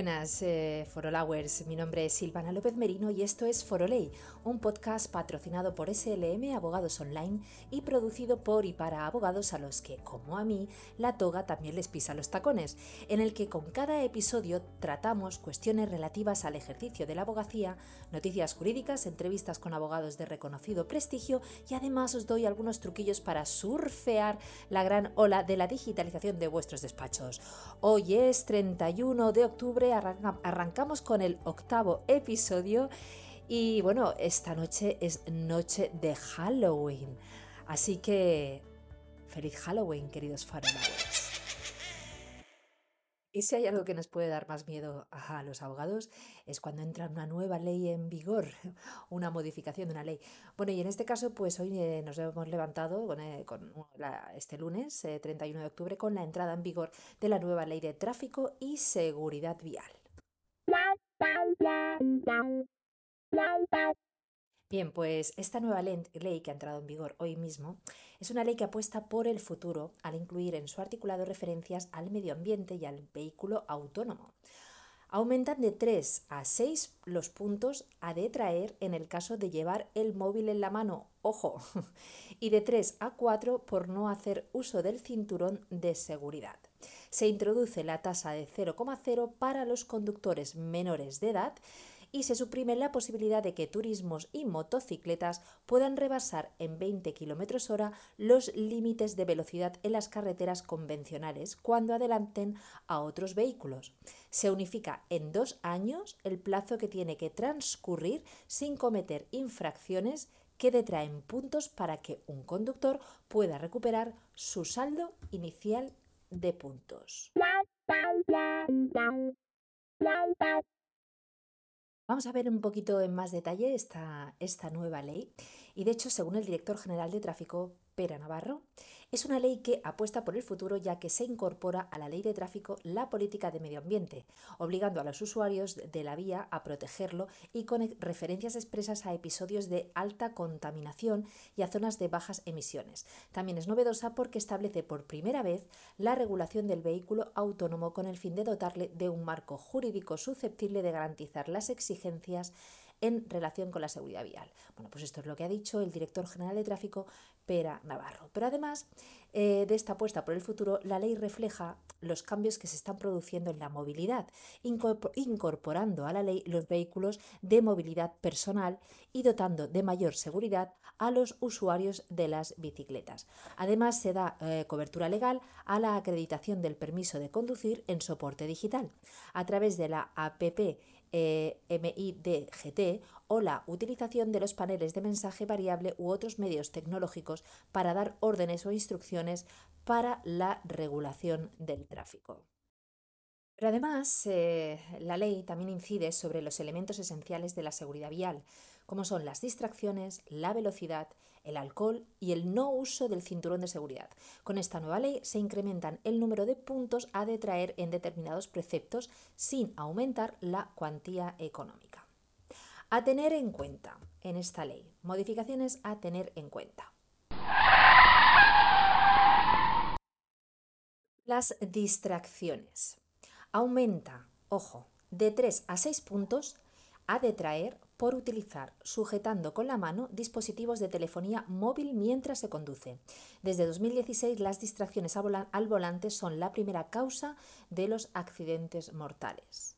Buenas, eh, Forolowers. Mi nombre es Silvana López Merino y esto es Foroley, un podcast patrocinado por SLM Abogados Online y producido por y para abogados a los que, como a mí, la toga también les pisa los tacones, en el que con cada episodio tratamos cuestiones relativas al ejercicio de la abogacía, noticias jurídicas, entrevistas con abogados de reconocido prestigio y además os doy algunos truquillos para surfear la gran ola de la digitalización de vuestros despachos. Hoy es 31 de octubre arrancamos con el octavo episodio y bueno, esta noche es noche de Halloween. Así que feliz Halloween, queridos farolas. Y si hay algo que nos puede dar más miedo a los abogados es cuando entra una nueva ley en vigor, una modificación de una ley. Bueno, y en este caso, pues hoy eh, nos hemos levantado con, eh, este lunes, 31 eh, de octubre, con la entrada en vigor de la nueva ley de tráfico y seguridad vial. Bien, pues esta nueva ley que ha entrado en vigor hoy mismo es una ley que apuesta por el futuro al incluir en su articulado referencias al medio ambiente y al vehículo autónomo. Aumentan de 3 a 6 los puntos a detraer en el caso de llevar el móvil en la mano, ojo, y de 3 a 4 por no hacer uso del cinturón de seguridad. Se introduce la tasa de 0,0 para los conductores menores de edad y se suprime la posibilidad de que turismos y motocicletas puedan rebasar en 20 km hora los límites de velocidad en las carreteras convencionales cuando adelanten a otros vehículos. Se unifica en dos años el plazo que tiene que transcurrir sin cometer infracciones que detraen puntos para que un conductor pueda recuperar su saldo inicial de puntos. Vamos a ver un poquito en más detalle esta, esta nueva ley. Y de hecho, según el director general de tráfico, Pera Navarro, es una ley que apuesta por el futuro ya que se incorpora a la ley de tráfico la política de medio ambiente, obligando a los usuarios de la vía a protegerlo y con referencias expresas a episodios de alta contaminación y a zonas de bajas emisiones. También es novedosa porque establece por primera vez la regulación del vehículo autónomo con el fin de dotarle de un marco jurídico susceptible de garantizar las exigencias en relación con la seguridad vial. Bueno, pues esto es lo que ha dicho el director general de tráfico, Pera Navarro. Pero además eh, de esta apuesta por el futuro, la ley refleja los cambios que se están produciendo en la movilidad, incorporando a la ley los vehículos de movilidad personal y dotando de mayor seguridad a los usuarios de las bicicletas. Además, se da eh, cobertura legal a la acreditación del permiso de conducir en soporte digital a través de la APP eh, MIDGT o la utilización de los paneles de mensaje variable u otros medios tecnológicos para dar órdenes o instrucciones para la regulación del tráfico. Además, eh, la ley también incide sobre los elementos esenciales de la seguridad vial, como son las distracciones, la velocidad, el alcohol y el no uso del cinturón de seguridad. Con esta nueva ley se incrementan el número de puntos a detraer en determinados preceptos sin aumentar la cuantía económica. A tener en cuenta en esta ley. Modificaciones a tener en cuenta. Las distracciones aumenta, ojo, de 3 a 6 puntos a detraer por utilizar, sujetando con la mano, dispositivos de telefonía móvil mientras se conduce. Desde 2016, las distracciones al volante son la primera causa de los accidentes mortales.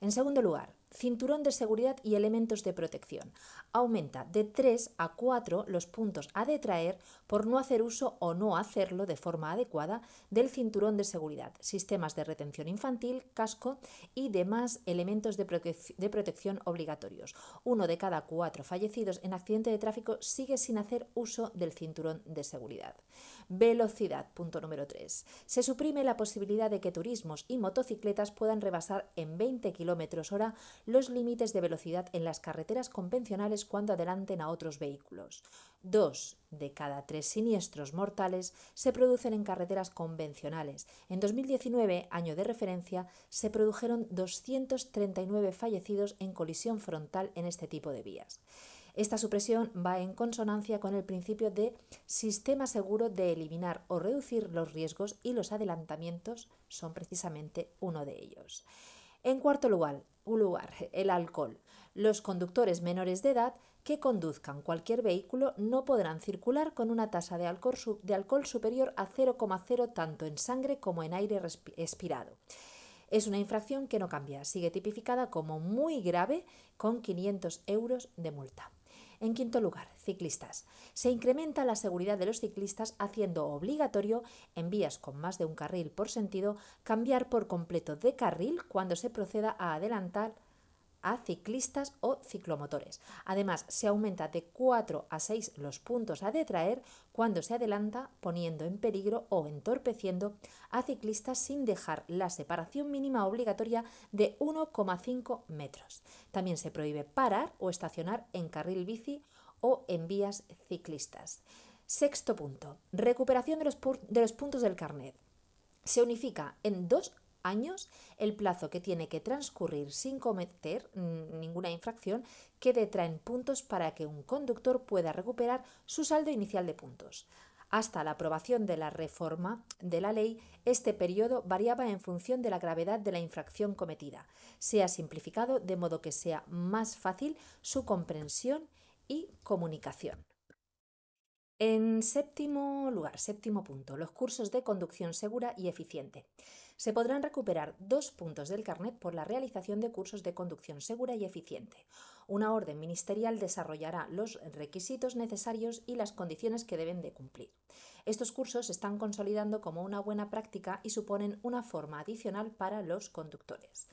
En segundo lugar, cinturón de seguridad y elementos de protección. Aumenta de 3 a 4 los puntos a detraer por no hacer uso o no hacerlo de forma adecuada del cinturón de seguridad, sistemas de retención infantil, casco y demás elementos de, protección obligatorios. Uno de cada cuatro fallecidos en accidente de tráfico sigue sin hacer uso del cinturón de seguridad. Velocidad, punto número 3. Se suprime la posibilidad de que turismos y motocicletas puedan rebasar en 20 km hora los límites de velocidad en las carreteras convencionales cuando adelanten a otros vehículos. Dos de cada tres siniestros mortales se producen en carreteras convencionales. En 2019, año de referencia, se produjeron 239 fallecidos en colisión frontal en este tipo de vías. Esta supresión va en consonancia con el principio de sistema seguro de eliminar o reducir los riesgos y los adelantamientos son precisamente uno de ellos. En cuarto lugar, lugar, el alcohol. Los conductores menores de edad que conduzcan cualquier vehículo no podrán circular con una tasa de alcohol, de alcohol superior a 0,0 tanto en sangre como en aire expirado. Es una infracción que no cambia, sigue tipificada como muy grave con 500 euros de multa. En quinto lugar, ciclistas. Se incrementa la seguridad de los ciclistas haciendo obligatorio en vías con más de un carril por sentido cambiar por completo de carril cuando se proceda a adelantar a ciclistas o ciclomotores. Además, se aumenta de 4 a 6 los puntos a detraer cuando se adelanta poniendo en peligro o entorpeciendo a ciclistas sin dejar la separación mínima obligatoria de 1,5 metros. También se prohíbe parar o estacionar en carril bici o en vías ciclistas. Sexto punto. Recuperación de los, de los puntos del carnet. Se unifica en dos años el plazo que tiene que transcurrir sin cometer ninguna infracción que detraen puntos para que un conductor pueda recuperar su saldo inicial de puntos. Hasta la aprobación de la reforma de la ley, este periodo variaba en función de la gravedad de la infracción cometida. Se ha simplificado de modo que sea más fácil su comprensión y comunicación. En séptimo lugar, séptimo punto, los cursos de conducción segura y eficiente se podrán recuperar dos puntos del carnet por la realización de cursos de conducción segura y eficiente. Una orden ministerial desarrollará los requisitos necesarios y las condiciones que deben de cumplir. Estos cursos se están consolidando como una buena práctica y suponen una forma adicional para los conductores.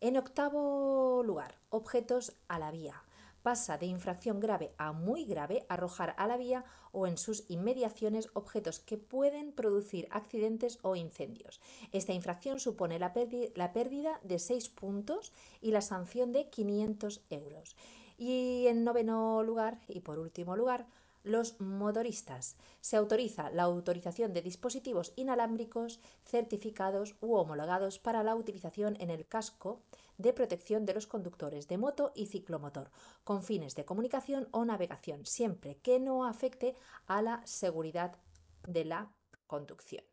En octavo lugar, objetos a la vía pasa de infracción grave a muy grave arrojar a la vía o en sus inmediaciones objetos que pueden producir accidentes o incendios. Esta infracción supone la, pérdida de 6 puntos y la sanción de 500 euros. Y en noveno lugar, y por último lugar, los motoristas. Se autoriza la autorización de dispositivos inalámbricos certificados u homologados para la utilización en el casco de protección de los conductores de moto y ciclomotor, con fines de comunicación o navegación, siempre que no afecte a la seguridad de la conducción.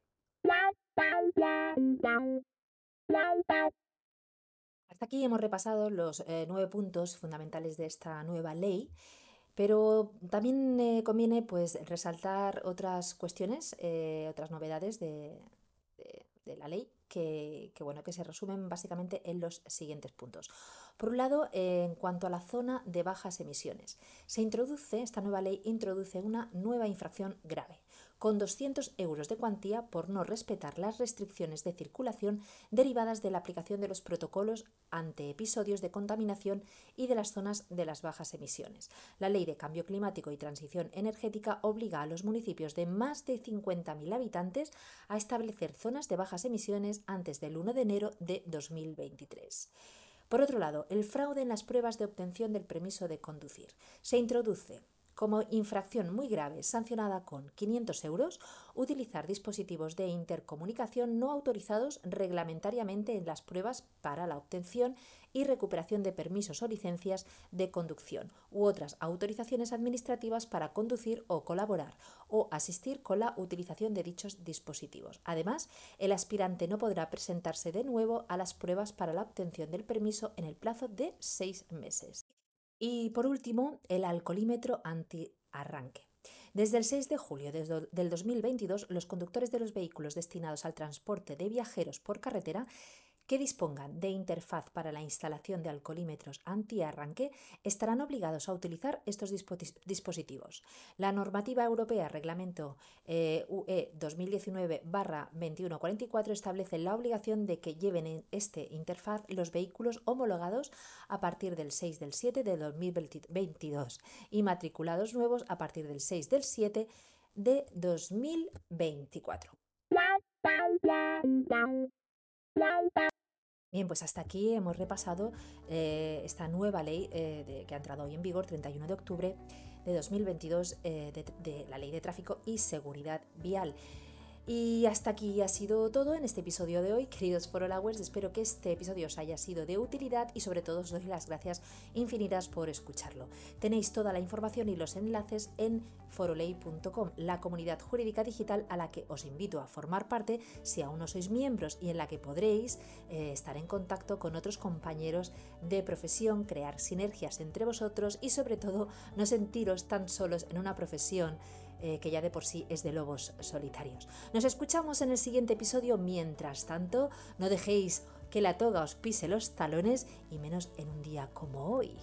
Hasta aquí hemos repasado los eh, nueve puntos fundamentales de esta nueva ley, pero también eh, conviene pues, resaltar otras cuestiones, eh, otras novedades de la ley que, bueno, que se resumen básicamente en los siguientes puntos. Por un lado, en cuanto a la zona de bajas emisiones, se introduce, esta nueva ley introduce una nueva infracción grave con 200 euros de cuantía por no respetar las restricciones de circulación derivadas de la aplicación de los protocolos ante episodios de contaminación y de las zonas de las bajas emisiones. La Ley de Cambio Climático y Transición Energética obliga a los municipios de más de 50.000 habitantes a establecer zonas de bajas emisiones antes del 1 de enero de 2023. Por otro lado, el fraude en las pruebas de obtención del permiso de conducir. Se introduce como infracción muy grave sancionada con 500 euros utilizar dispositivos de intercomunicación no autorizados reglamentariamente en las pruebas para la obtención y recuperación de permisos o licencias de conducción u otras autorizaciones administrativas para conducir o colaborar o asistir con la utilización de dichos dispositivos. Además, el aspirante no podrá presentarse de nuevo a las pruebas para la obtención del permiso en el plazo de seis meses. Y por último, el alcoholímetro anti-arranque. Desde el 6 de julio del 2022, los conductores de los vehículos destinados al transporte de viajeros por carretera que dispongan de interfaz para la instalación de alcoholímetros anti-arranque estarán obligados a utilizar estos dispositivos. La normativa europea Reglamento eh, UE 2019-2144 establece la obligación de que lleven en este interfaz los vehículos homologados a partir del 6 del 7 de 2022 y matriculados nuevos a partir del 6 del 7 de 2024. Bien, pues hasta aquí hemos repasado eh, esta nueva ley eh, que ha entrado hoy en vigor, 31 de octubre de 2022, eh, de, la ley de tráfico y seguridad vial. Y hasta aquí ha sido todo en este episodio de hoy, queridos forolowers. Espero que este episodio os haya sido de utilidad y sobre todo os doy las gracias infinitas por escucharlo. Tenéis toda la información y los enlaces en foroley.com, la comunidad jurídica digital a la que os invito a formar parte si aún no sois miembros y en la que podréis eh, estar en contacto con otros compañeros de profesión, crear sinergias entre vosotros y sobre todo no sentiros tan solos en una profesión eh, que ya de por sí es de lobos solitarios. Nos escuchamos en el siguiente episodio. Mientras tanto, no dejéis que la toga os pise los talones y menos en un día como hoy.